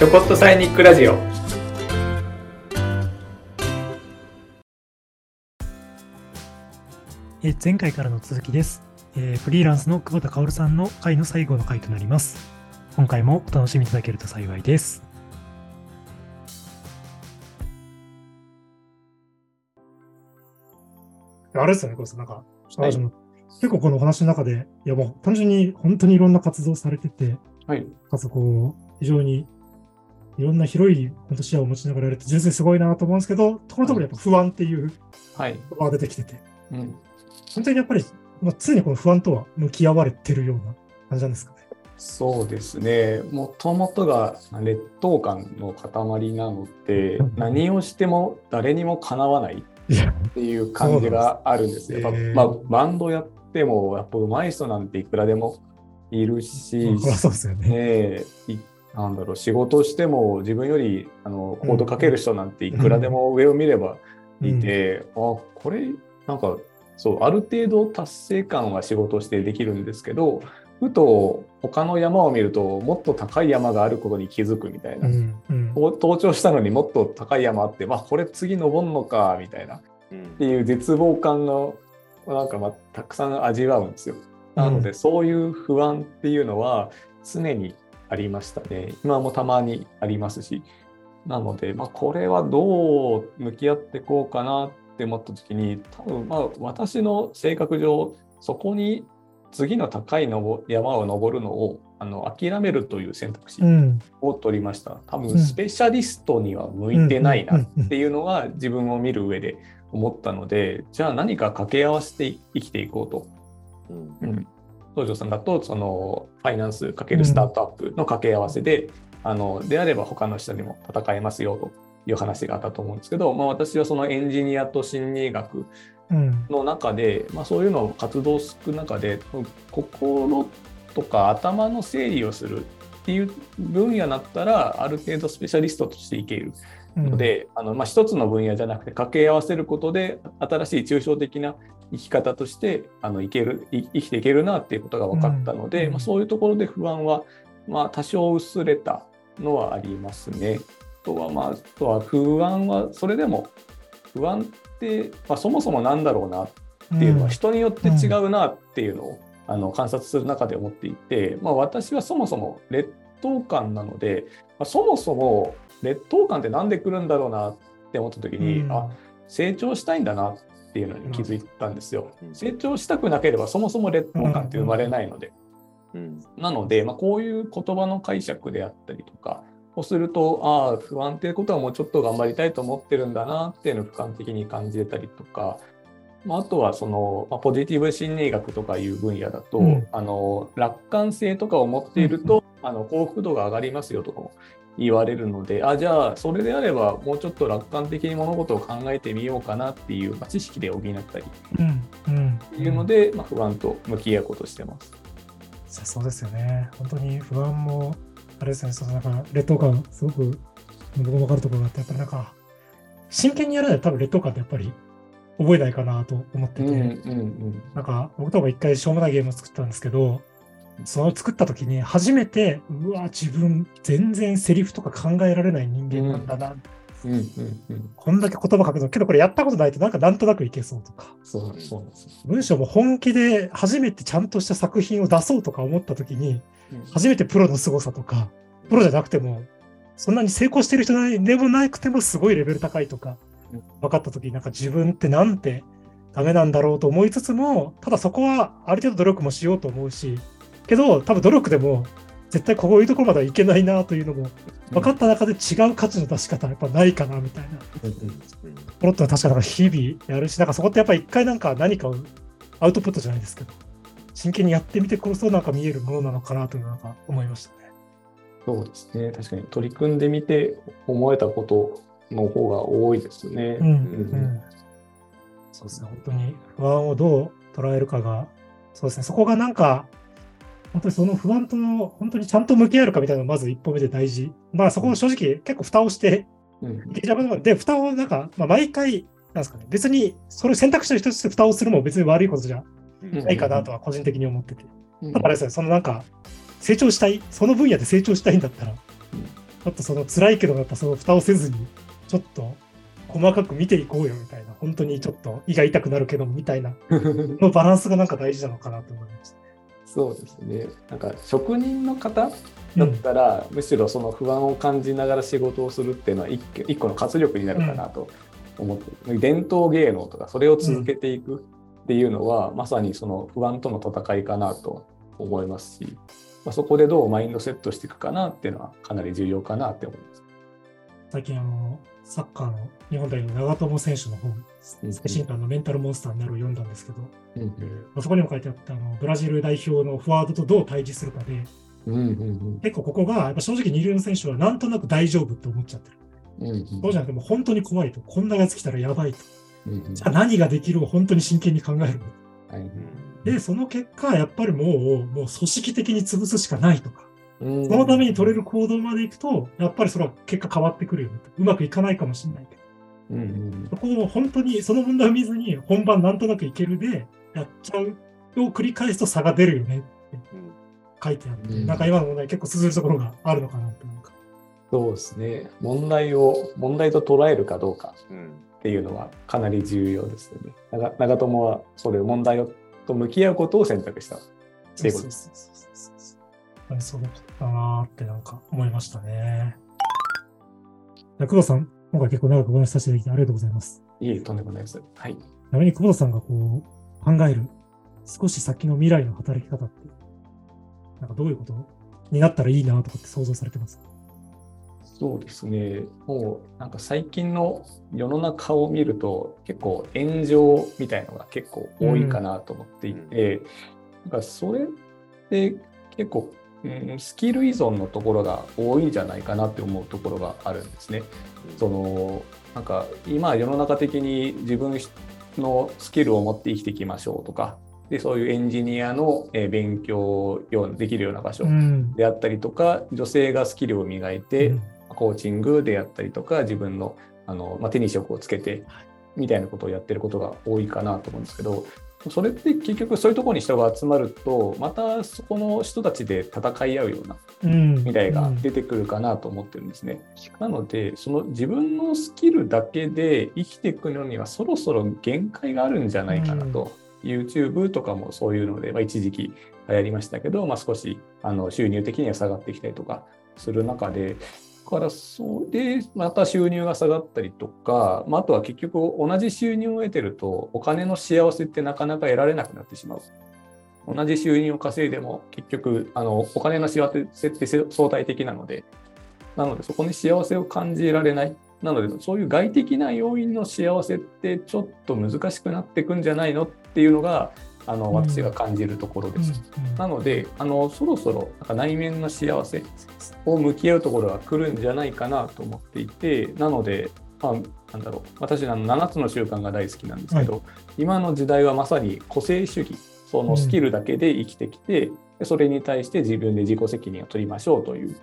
ちょこっとサイニックラジオ。え前回からの続きです、えーフリーランスの久保田薫さんの回の最後の回となります。今回もお楽しみいただけると幸いです。あれですよね、これなんか、はい。結構このお話の中で、いやもう単純に本当にいろんな活動をされてて、はい。かつこう、非常にいろんな広い本当視野を持ちながらやるって純粋にすごいなと思うんですけど、ところどころやっぱ不安っていうはい、言葉が出てきてて、うん、本当にやっぱり、まあ、常にこの不安とは向き合われてるような感じなんですかね。そうですね。もともとが劣等感の塊なのでうん。何をしても誰にもかなわないっていう感じがあるんですよ。やっぱまあ、バンドやってもやっぱ上手い人なんていくらでもいるし、そうですよね。ねなんだろう仕事しても自分よりあのコードかける人なんていくらでも上を見ればいて、あこれなんかそうある程度達成感は仕事をしてできるんですけどふと他の山を見るともっと高い山があることに気づくみたいな、うん。うん。登頂したのにもっと高い山あって、まあ、これ次登んのかみたいな。っていう絶望感がなんかまあたくさん味わうんですよ。なので、そういう不安っていうのは常にありましたね。今もたまにありますし。なので、まあ、これはどう向き合っていこうかなって思った時に多分まあ私の性格上そこに次の高いのぼ山を登るのをあの諦めるという選択肢うんを取りました。多うん分スペシャリストには向いてないなっていうのが自分を見る上で思ったので、じゃあ何か掛け合わせて生きていこうと。うん、東條さんだとそのファイナンス×スタートアップの掛け合わせで、あのであれば他の人にも戦えますよという話があったと思うんですけど、まあ、私はそのエンジニアと心理学うん。の中で、まあ、そういうのを活動する中で心とか頭の整理をするっていう分野だったらある程度スペシャリストとしていけるうん。ので、あのまあ、一つの分野じゃなくて掛け合わせることで新しい抽象的な生き方としてあのいけるい生きていけるなっていうことが分かったので、うんまあ、そういうところで不安は、まあ、多少薄れたのはありますね。あとはまああとは不安はそれでも不安って、まあ、そもそもなんだろうなっていうのは人によって違うなっていうのを、あの観察する中で思っていて、まあ、私はそもそも劣等感なので、まあ、そもそも劣等感ってなんで来るんだろうなって思った時に、うん。あ成長したいんだなっていうのに気づいたんですよ。うん。成長したくなければそもそも劣等感って生まれないので。うん。なので、まあ、こういう言葉の解釈であったりとかをすると、ああ、不安っていうことはもうちょっと頑張りたいと思ってるんだなっていうのを俯瞰的に感じてたりとか、まあ、あとはその、まあ、ポジティブ心理学とかいう分野だと、うん。あの楽観性とかを持っていると、あの幸福度が上がりますよとかも言われるので、あじゃあそれであればもうちょっと楽観的に物事を考えてみようかなっていう、まあ、知識で補ったりうんうんっていうので、まあ、不安と向き合うことをしてます。そうそうですよね。本当に不安も、あれですね、そのなんか劣等感、すごく僕も分かるところがあって、やっぱりなんか、真剣にやるなら多分劣等感ってやっぱり覚えないかなと思ってて、うんうんうんなんか僕とか一回しょうもないゲームを作ったんですけど、その作った時に初めて、うわ、自分全然セリフとか考えられない人間なんだな。うんうんうんこんだけ言葉書くの、けどこれやったことないとなんかなんとなくいけそうとか。そうそう。文章も本気で初めてちゃんとした作品を出そうとか思った時に、うん初めてプロの凄さとか、プロじゃなくても、そんなに成功してる人でもなくてもすごいレベル高いとかうん、分かった時になんか自分ってなんてダメなんだろうと思いつつも、ただそこはある程度努力もしようと思うし、けど多分努力でも絶対こういうところまではいけないなというのも分かった中で違う価値の出し方やっぱないかなみたいな。ポロッとは確かなんか日々やるし、なんかそこってやっぱ一回なんか何かをアウトプットじゃないですけど、真剣にやってみてこそなんか見えるものなのかなというのが思いましたね。そうですね。確かに取り組んでみて思えたことの方が多いですね。うん、うん。そうですね、本当に不安をどう捉えるかが、そうですね、そこがなんか、本当にその不安と本当にちゃんと向き合えるかみたいなのがまず一歩目で大事。まあそこを正直結構蓋をしてうん。で、蓋をなんか、まあ、毎回、なんですかね、別にそれを選択肢の一つとして蓋をするも別に悪いことじゃうん。ないかなとは個人的に思ってて。うん。だからですね、そのなんか、成長したい、その分野で成長したいんだったら、ちょっとその辛いけど、やっぱその蓋をせずに、ちょっと細かく見ていこうよみたいな、本当にちょっと胃が痛くなるけどみたいな、のバランスがなんか大事なのかなと思いました。そうですね。なんか職人の方だったら、うん、むしろその不安を感じながら仕事をするっていうのは一一個の活力になるかなと思って、うん、伝統芸能とかそれを続けていくっていうのは、うん、まさにその不安との戦いかなと思いますし、まあ、そこでどうマインドセットしていくかなっていうのはかなり重要かなって思います。最近あのサッカーの日本代表長友選手の本、最新刊のメンタルモンスターになるを読んだんですけど、うんうん、そこにも書いてあったあのブラジル代表のフォワードとどう対峙するかで、うんうんうん、結構ここがやっぱ正直二流の選手はなんとなく大丈夫って思っちゃってる。うんうん、そうじゃなくても本当に怖いと、こんなやつ来たらやばいと。うんうん、じゃあ何ができるを本当に真剣に考える。はい。で、その結果、やっぱりもう、もう組織的に潰すしかないとか、そのために取れる行動までいくと、やっぱりそれは結果変わってくるよ、ね。うまくいかないかもしれないけど。うんうん、そこを本当にその問題を見ずに本番なんとなくいけるでやっちゃうを繰り返すと差が出るよねって書いてあって、うん、なんか今の問題結構通ずるところがあるのかな。そうですね。問題を問題と捉えるかどうかっていうのはかなり重要ですよね。長長友はそれ問題と向き合うことを選択したっていうことです。そうだったなってなんか思いましたね。久保さん、今回結構長くお話しさせていただきありがとうございます。いえ、とんでもないです。はい。ちなみに久保田さんがこう考える少し先の未来の働き方って、なんかどういうことになったらいいなとかって想像されてますそうですね。もうなんか最近の世の中を見ると結構炎上みたいのが結構多いかなと思っていて、うん、なんかそれって結構うん、スキル依存のところが多いんじゃないかなって思うところがあるんですね。そのなんか今世の中的に自分のスキルを持って生きていきましょうとかでそういうエンジニアの勉強できるような場所であったりとか、うん、女性がスキルを磨いて、うん、コーチングであったりとか自分のあの、まあ、手に職をつけてみたいなことをやってることが多いかなと思うんですけどそれって結局そういうところに人が集まるとまたそこの人たちで戦い合うような未来が出てくるかなと思ってるんですね。うん、なのでその自分のスキルだけで生きていくのにはそろそろ限界があるんじゃないかなと。うん、YouTube とかもそういうので、まあ、一時期流行りましたけど、まあ、少しあの収入的には下がってきたりとかする中でからそれでまた収入が下がったりとか、まあ、あとは結局同じ収入を得てるとお金の幸せってなかなか得られなくなってしまう。同じ収入を稼いでも結局あのお金の幸せって相対的なのでなのでそこに幸せを感じられないなのでそういう外的な要因の幸せってちょっと難しくなってくんじゃないのっていうのがあの私が感じるところです。なのであのそろそろなんか内面の幸せを向き合うところが来るんじゃないかなと思っていてなので、まあ、なんだろう。私あの7つの習慣が大好きなんですけど、はい、今の時代はまさに個性主義。そのスキルだけで生きてきて、うん、それに対して自分で自己責任を取りましょうという、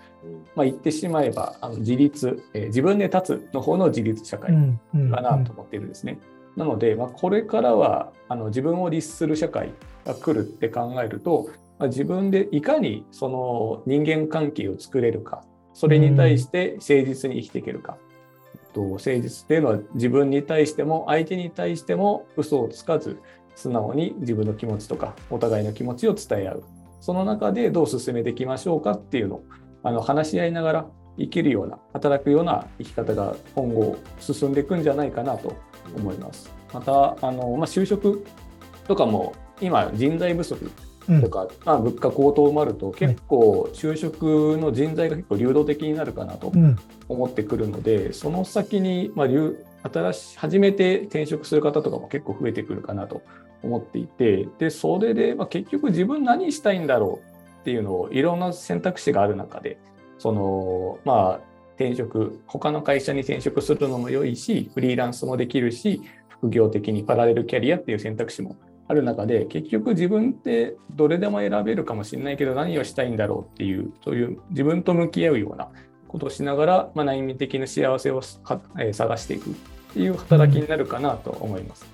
まあ、言ってしまえばあの自立、えー、自分で立つの方の自立社会かなと思っているんですね。なので、まあ、これからはあの自分を律する社会が来るって考えると、まあ、自分でいかにその人間関係を作れるかそれに対して誠実に生きていけるか、と誠実っていうのは自分に対しても相手に対しても嘘をつかず素直に自分の気持ちとかお互いの気持ちを伝え合う。その中でどう進めていきましょうかっていうのをあの話し合いながら生きるような働くような生き方が今後進んでいくんじゃないかなと思います。またあの、まあ、就職とかも今人材不足とか、うん、まあ、物価高騰もあると結構就職の人材が結構流動的になるかなと思ってくるので、うん、その先に、まあ、新し初めて転職する方とかも結構増えてくるかなと思っていてでそれで、まあ、結局自分何したいんだろうっていうのをいろんな選択肢がある中でそのまあ転職他の会社に転職するのも良いしフリーランスもできるし副業的にパラレルキャリアっていう選択肢もある中で結局自分ってどれでも選べるかもしれないけど何をしたいんだろうっていうそういう自分と向き合うようなことをしながら、まあ、内面的な幸せを探していくっていう働きになるかなと思います。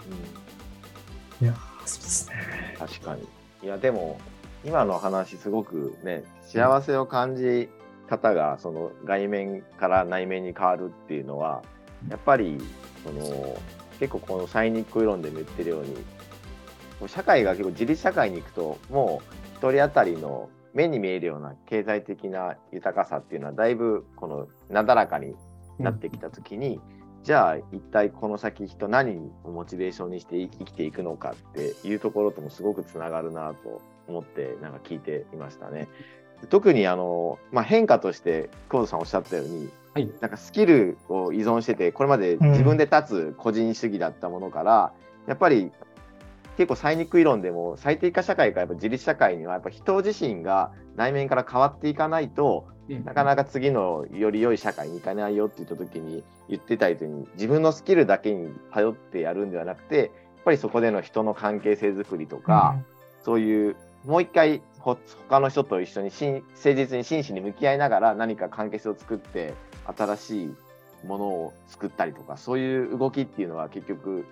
うん、いやそうですね。確かに。いやでも今の話すごくね幸せを感じ方がその外面から内面に変わるっていうのはやっぱりその結構このサイニック理論でも言ってるように社会が結構自立社会に行くともう1人当たりの目に見えるような経済的な豊かさっていうのはだいぶこのなだらかになってきた時に、うん、じゃあ一体この先人何をモチベーションにして生きていくのかっていうところともすごくつながるなと思ってなんか聞いていましたね。特にあの、まあ、変化として久保田さんおっしゃったように、はい、なんかスキルを依存しててこれまで自分で立つ個人主義だったものから、うん、やっぱり結構最肉理論でも最適化社会からやっぱ自立社会にはやっぱ人自身が内面から変わっていかないと、うん、なかなか次のより良い社会に行かないよって言った時に言ってたように自分のスキルだけに頼ってやるんではなくてやっぱりそこでの人の関係性づくりとか、うん、そういうもう一回他の人と一緒に誠実に真摯に向き合いながら何か関係性を作って新しいものを作ったりとかそういう動きっていうのは結局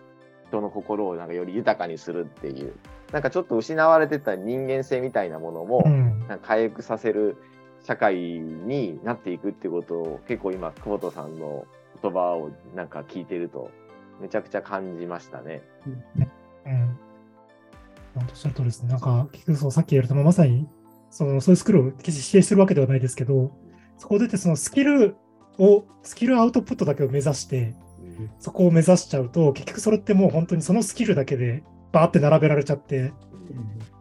人の心をなんかより豊かにするっていうなんかちょっと失われてた人間性みたいなものも、なんか回復させる社会になっていくっていうことを結構今久保田さんの言葉をなんか聞いてるとめちゃくちゃ感じましたね。うん、うんおっしゃるとりですね。なんか、結局さっき言われた、まさに、その、そういうスキルを決して否定するわけではないですけど、そこでて、そのスキルを、スキルアウトプットだけを目指して、そこを目指しちゃうと、結局それってもう本当にそのスキルだけでバーって並べられちゃって、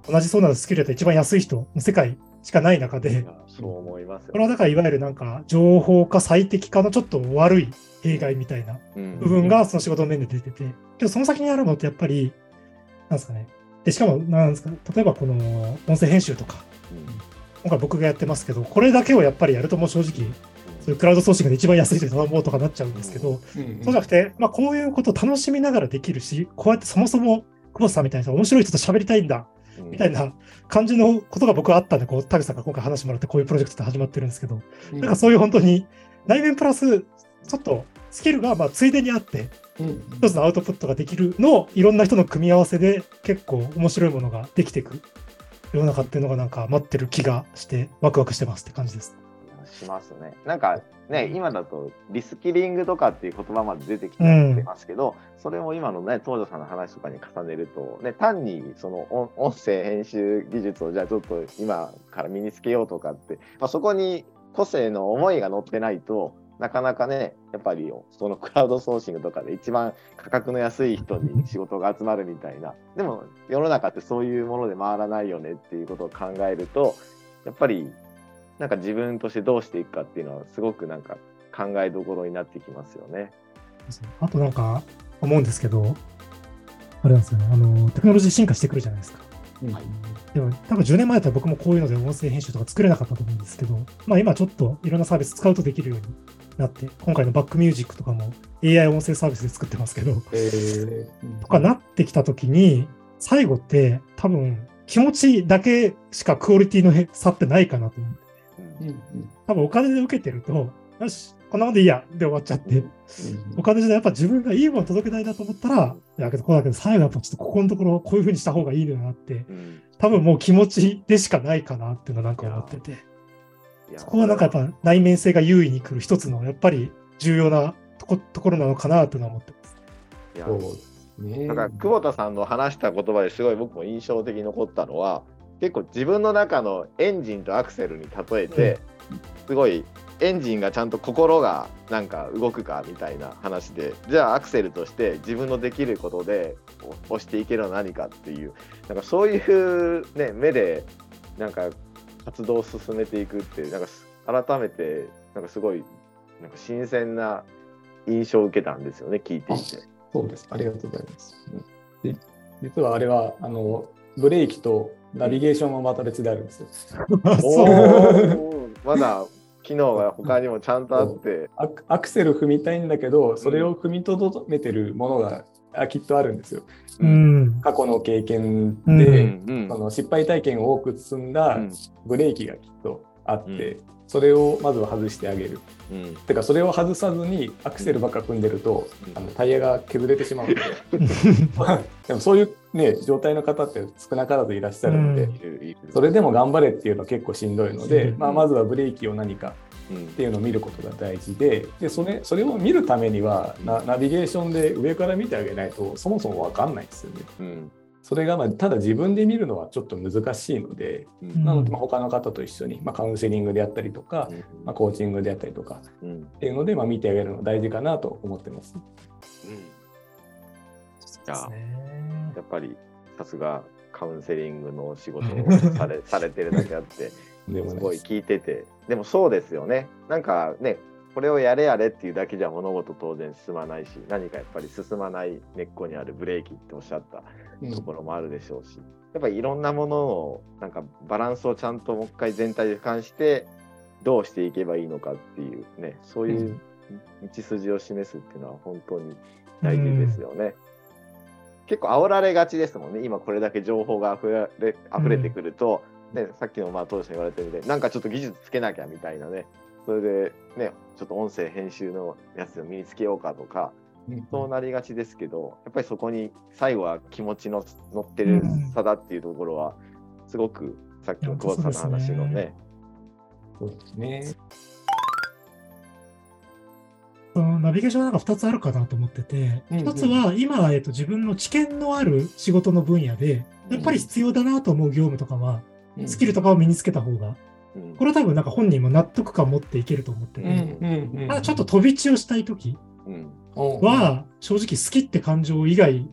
同じそうなスキルだと一番安い人の世界しかない中で、そう思いますこれはだからいわゆるなんか情報化最適化のちょっと悪い弊害みたいな部分がその仕事の面で出てて、けどその先にあるのってやっぱり、なんですかね、でしかもなんですか、例えばこの音声編集とか、今回僕がやってますけど、これだけをやっぱりやるともう正直、そういうクラウドソーシングで一番安い人に頼もうとかなっちゃうんですけど、そうじゃなくて、まあ、こういうことを楽しみながらできるし、こうやってそもそも久保田さんみたいな面白い人と喋りたいんだ、みたいな感じのことが僕はあったんで、こう、田口さんが今回話してもらって、こういうプロジェクトって始まってるんですけど、うん、なんかそういう本当に、内面プラス、ちょっとスキルがまあついでにあって、一つのアウトプットができるのをいろんな人の組み合わせで結構面白いものができていく世の中っていうのがなんか待ってる気がしてワクワクしてますって感じです。しますね。なんかね、今だとリスキリングとかっていう言葉まで出てきてますけど、うん、それも今のね、東條さんの話とかに重ねると、ね、単にその音声編集技術をじゃあちょっと今から身につけようとかって、まあ、そこに個性の思いが乗ってないと、なかなかね、やっぱりそのクラウドソーシングとかで一番価格の安い人に仕事が集まるみたいな、でも世の中ってそういうもので回らないよねっていうことを考えると、やっぱりなんか自分としてどうしていくかっていうのはすごくなんか考えどころになってきますよね。あとなんか思うんですけど、あれなんですよね、あのテクノロジー進化してくるじゃないですか。はい、でも多分10年前だったら僕もこういうので音声編集とか作れなかったと思うんですけど、まあ、今ちょっといろんなサービス使うとできるようになって、今回のバックミュージックとかも AI 音声サービスで作ってますけど、えー、とかなってきたときに、最後って多分気持ちだけしかクオリティの差ってないかなと思って。多分お金で受けてると、よし、こんなもんでいいやで終わっちゃって、お金でやっぱ自分がいいもの届けたいなと思ったら、いやけどこうだけど最後やっぱちょっとここのところこういうふうにした方がいいのよなって、多分もう気持ちでしかないかなっていうのなんか思ってて。そこはなんかやっぱ内面性が優位に来る一つのやっぱり重要なとこところなのかなと思ってます。いやね、だか。ら久保田さんの話した言葉ですごい僕も印象的に残ったのは結構自分の中のエンジンとアクセルに例えて、すごいエンジンがちゃんと心がなんか動くかみたいな話でじゃあアクセルとして自分のできることで押していけるのは何かっていうなんかそういう、ね、目でなんか活動を進めていくってなんか改めてなんかすごいなんか新鮮な印象を受けたんですよね聞いていて。そうですありがとうございます。で実はあれはあのブレーキとナビゲーションはまた別であるんですよ。まだ機能が他にもちゃんとあってアクセル踏みたいんだけどそれを踏みとどめてるものがあきっとあるんですよ。うん、過去の経験で、うん、その失敗体験を多く積んだブレーキがきっとあって、うん、それをまずは外してあげる。うん、てかそれを外さずにアクセルばっか組んでると、うん、あのタイヤが削れてしまうので。でもそういう、ね、状態の方って少なからずいらっしゃるので、うん、それでも頑張れっていうのは結構しんどいので、まあ、まずはブレーキを何かっていうのを見ることが大事ででそれそれを見るためにはナナビゲーションで上から見てあげないとそもそも分かんないですよね。うん。それがまあただ自分で見るのはちょっと難しいので、うん、なのでまあ他の方と一緒にまあカウンセリングであったりとか、うん、まあ、コーチングであったりとかっていうのでまあ見てあげるの大事かなと思ってます。うん、じゃあやっぱりさすがカウンセリングの仕事を されされてるだけあってすごい聞いてて。でもそうですよね。なんかねこれをやれやれっていうだけじゃ物事当然進まないし何かやっぱり進まない根っこにあるブレーキっておっしゃったところもあるでしょうし、うん、やっぱりいろんなものをなんかバランスをちゃんともう一回全体で俯瞰してどうしていけばいいのかっていうねそういう道筋を示すっていうのは本当に大事ですよね。うん、結構煽られがちですもんね。今これだけ情報があふれ溢れてくると、うん、ね、さっきのまあ当時言われてるみたいなんかちょっと技術つけなきゃみたいなねそれでねちょっと音声編集のやつを身につけようかとか、そうなりがちですけどやっぱりそこに最後は気持ちの乗ってる差だっていうところは、すごくさっきの久保田さんの話のね。そうですね。そのナビゲーションなんか2つあるかなと思ってて、うんうん、1つは今、えっと、自分の知見のある仕事の分野で、やっぱり必要だなと思う業務とかは、スキルとかを身につけた方がこれ多分なんか本人も納得感持っていけると思ってて、ただちょっと飛び地をしたいときは、正直好きって感情以外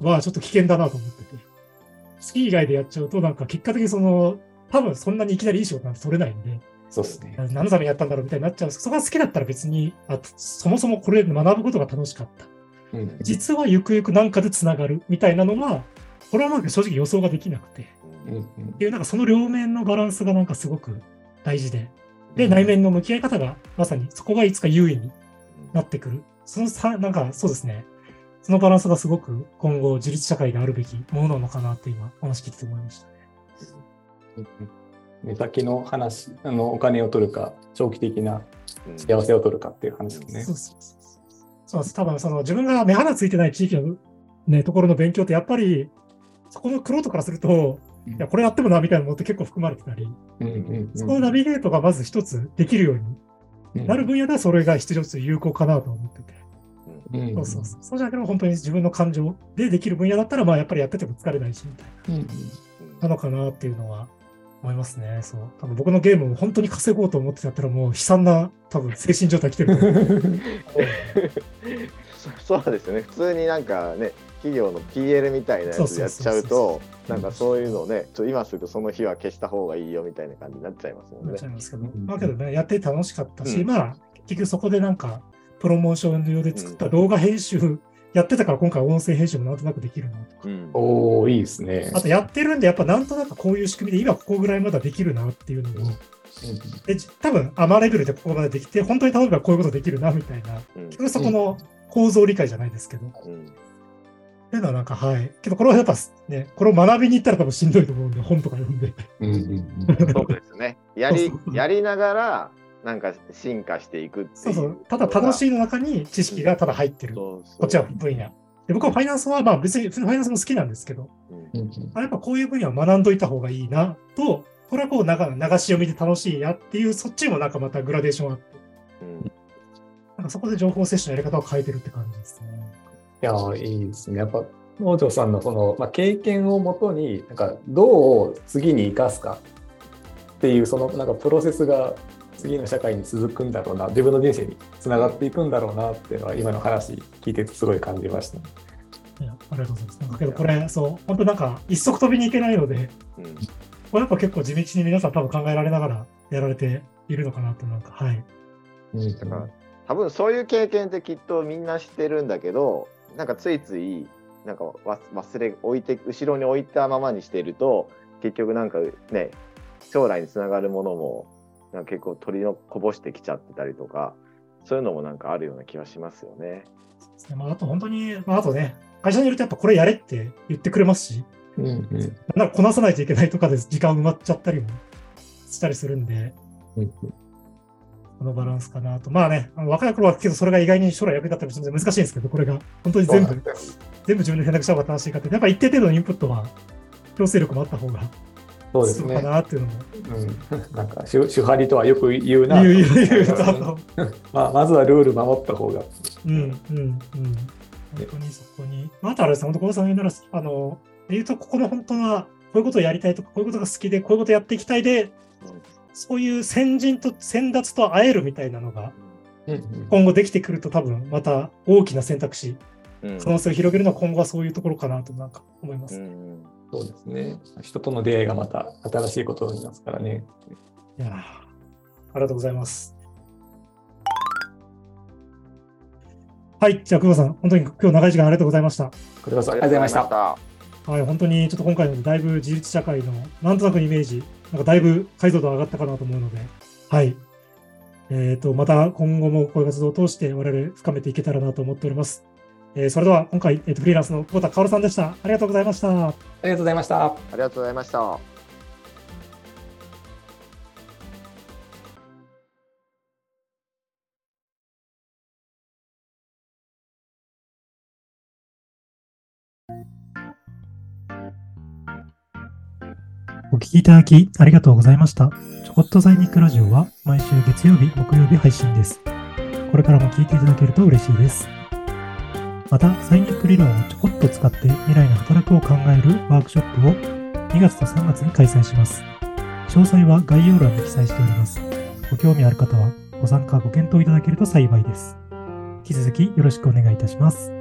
はちょっと危険だなと思ってて、好き以外でやっちゃうとなんか結果的にその、多分そんなにいきなりいい仕事なんて取れないんで、そうですね。何のためにやったんだろうみたいになっちゃう。んですけど、そこが好きだったら別に、あそもそもこれ学ぶことが楽しかった。うん、実はゆくゆくなんかでつながるみたいなのは、これはなんか正直予想ができなくて。っていうなんかその両面のバランスがなんかすごく大事で、で、内面の向き合い方がまさにそこがいつか優位になってくる。そのさ、なんかそうですね。そのバランスがすごく今後自立社会であるべきものなのかなって今話聞いてて思いましたね。目先の話、あのお金を取るか、長期的な幸せを取るかっていう話ですね。そうそうそうそうです。多分その自分が目鼻ついてない地域の、ね、ところの勉強ってやっぱりそこのクロートからするといや、これやってもなみたいなものって結構含まれてたり、そこのナビゲートがまず一つできるようになる分野ではそれが必要と有効かなと思ってて。そうそうそう。そうじゃなくても本当に自分の感情でできる分野だったら、まあやっぱりやってても疲れないし、みたいな。なのかなっていうのは思いますね。そう。多分僕のゲームを本当に稼ごうと思ってやったらもう悲惨な多分精神状態来てる そうですね。普通になんかね、企業の PL みたいなやつやっちゃうと、なんかそういうのね、ちょ今すぐその日は消した方がいいよみたいな感じになっちゃいますもんね。なっちゃいますけど、だけどね、やって楽しかったし、うん、まあ、結局そこでなんか、プロモーション用で作った動画編集、やってたから今回音声編集もなんとなくできるなとか。うん、おいいですね。あとやってるんで、やっぱなんとなくこういう仕組みで今ここぐらいまだできるなっていうのを、で多分、アマレベルでここまでできて、本当に例えばこういうことできるなみたいな、結局そこの構造理解じゃないですけど、っていうのはなんか、はい。けど、これはやっぱね、これを学びに行ったら多分しんどいと思うんで、本とか読んで。そうですね。やり、やりながら、なんか進化していくってそうそう。ただ楽しいの中に知識がただ入ってる。こっちは分野。で僕はファイナンスは、まあ別にファイナンスも好きなんですけど、うん、やっぱこういう分野を学んどいた方がいいなと、これはこう流流し読みで楽しいやっていう、そっちもなんかまたグラデーションあって、うん、そこで情報摂取のやり方を変えてるって感じですね。いや、いいですね。やっぱ、農場さんのその、まあ、経験をもとに、なんか、どう次に生かすかっていう、その、なんか、プロセスが次の社会に続くんだろうな、自分の人生につながっていくんだろうなっていうのは、今の話聞いててすごい感じました。いやありがとうございます。なんかけど、これ、そう、本当なんか、一足飛びにいけないので、うん、これやっぱ結構地道に皆さん多分考えられながらやられているのかなと、なんか、はい。うん、だから多分そういう経験ってきっとみんな知ってるんだけどなんかついついなんか忘れ置いて後ろに置いたままにしていると結局なんかね将来につながるものもなんか結構取りのこぼしてきちゃってたりとかそういうのもなんかあるような気はしますよね。ね。まあ、あと本当に、まあ、あとね会社にいるとやっぱこれやれって言ってくれますし、うんうん、なんかこなさないといけないとかで時間埋まっちゃったりもしたりするんで、うんうん、このバランスかなと。まあね、あの若い頃はけどそれが意外に将来役に立ったりするので難しいんですけど、これが本当に全部、全部自分で選択した方が正しいかって、やっぱ一定程度のインプットは強制力もあった方がそうですね。かなっていうのも。うん、なんか主主張りとはよく言うな。言う言う言うと まあ、まずはルール守った方が。うんうんうん。本当にそこに。あとあれですね、本当、小田さんが言うなら、あの、言うと、ここの本当は、こういうことをやりたいとか、こういうことが好きで、こういうことをやっていきたいで、そういう先人と先達と会えるみたいなのが、今後できてくると多分また大きな選択肢、可能性を広げるのは今後はそういうところかなとなんか思います。うんそうですね。人との出会いがまた新しいことになりますからね。いやありがとうございます。はい、じゃあ、久保さん、本当に今日長い時間ありがとうございました。こちらこそありがとうございました。はい、本当にちょっと今回のだいぶ自立社会のなんとなくイメージ、なんかだいぶ解像度上がったかなと思うので、はい。えっ、ー、と、また今後もこういう活動を通して我々深めていけたらなと思っております。えー、それでは今回、えーと、フリーランスの久保田薫さんでした。ありがとうございました。ありがとうございました。ありがとうございました。お聞きいただきありがとうございました。ちょこっとザイニックラジオは毎週月曜日、木曜日配信です。これからも聞いていただけると嬉しいです。また、サイニック理論をちょこっと使って未来の働くを考えるワークショップを2月と3月に開催します。詳細は概要欄に記載しております。ご興味ある方はご参加ご検討いただけると幸いです。引き続きよろしくお願いいたします。